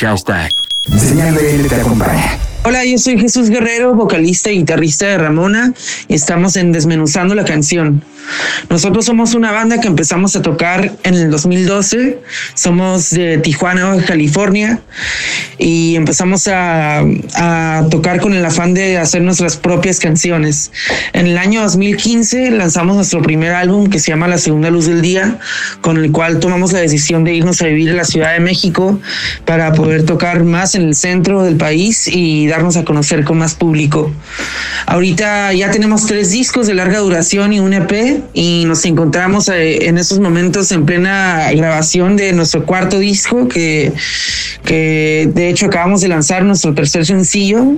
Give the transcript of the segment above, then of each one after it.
Hashtag. Señal BL te. Hola, yo soy Jesús Guerrero, vocalista y guitarrista de Ramona, y estamos en Desmenuzando la canción. Nosotros somos una banda que empezamos a tocar en el 2012, somos de Tijuana, California, y empezamos a, a, tocar con el afán de hacer nuestras propias canciones. En el año 2015 lanzamos nuestro primer álbum que se llama La Segunda Luz del Día, con el cual tomamos la decisión de irnos a vivir a la Ciudad de México para poder tocar más en el centro del país y darnos a conocer con más público. Ahorita ya tenemos tres discos de larga duración y un EP y nos encontramos eh, en esos momentos en plena grabación de nuestro cuarto disco que, que de hecho acabamos de lanzar nuestro tercer sencillo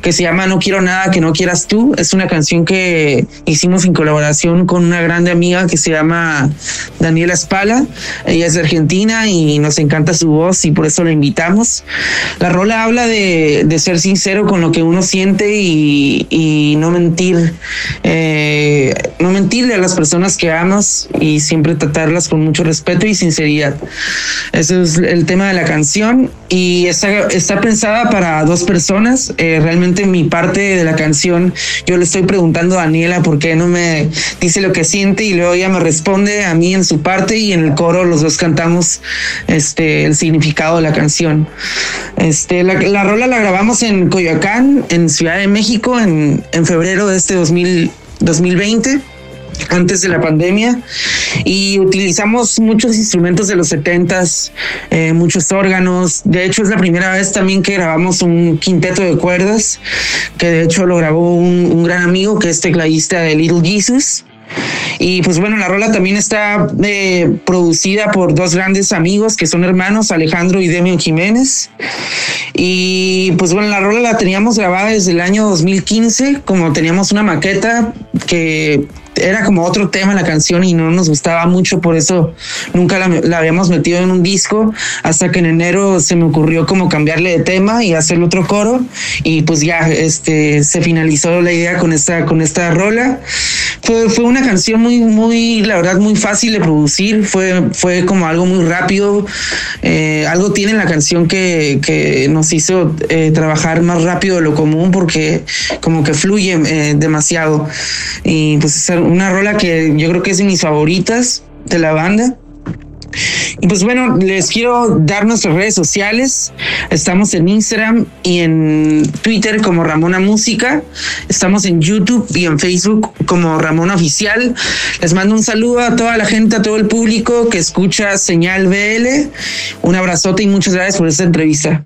que se llama No quiero nada que no quieras tú. Es una canción que hicimos en colaboración con una grande amiga que se llama Daniela Spala. Ella es de Argentina y nos encanta su voz y por eso la invitamos. La rola habla de, de ser sincero con lo que uno siente y, no mentir. Eh, no mentirle a las personas que amas y siempre tratarlas con mucho respeto y sinceridad. Ese es el tema de la canción y está, está pensada para dos personas. Eh, realmente mi parte de la canción, yo le estoy preguntando a Daniela por qué no me dice lo que siente y luego ella me responde a mí en su parte y en el coro los dos cantamos este, el significado de la canción. Este, la, la rola la grabamos en Coyoacán, en Ciudad de México, en, en febrero de este 2000, 2020 antes de la pandemia y utilizamos muchos instrumentos de los 70s, eh, muchos órganos. De hecho, es la primera vez también que grabamos un quinteto de cuerdas, que de hecho lo grabó un, un gran amigo que es tecladista de Little Jesus. Y pues bueno, la rola también está eh, producida por dos grandes amigos que son hermanos, Alejandro y Demian Jiménez. Y pues bueno, la rola la teníamos grabada desde el año 2015, como teníamos una maqueta que era como otro tema la canción y no nos gustaba mucho, por eso nunca la, la, habíamos metido en un disco, hasta que en enero se me ocurrió como cambiarle de tema y hacerle otro coro y pues ya este se finalizó la idea con esta con esta rola. Fue, fue una canción muy muy la verdad muy fácil de producir, fue fue como algo muy rápido, eh, algo tiene la canción que, que nos hizo eh, trabajar más rápido de lo común porque como que fluye eh, demasiado y pues una rola que yo creo que es de mis favoritas de la banda. Y pues bueno, les quiero dar nuestras redes sociales. Estamos en Instagram y en Twitter como Ramona Música. Estamos en YouTube y en Facebook como Ramona Oficial. Les mando un saludo a toda la gente, a todo el público que escucha Señal BL. Un abrazote y muchas gracias por esta entrevista.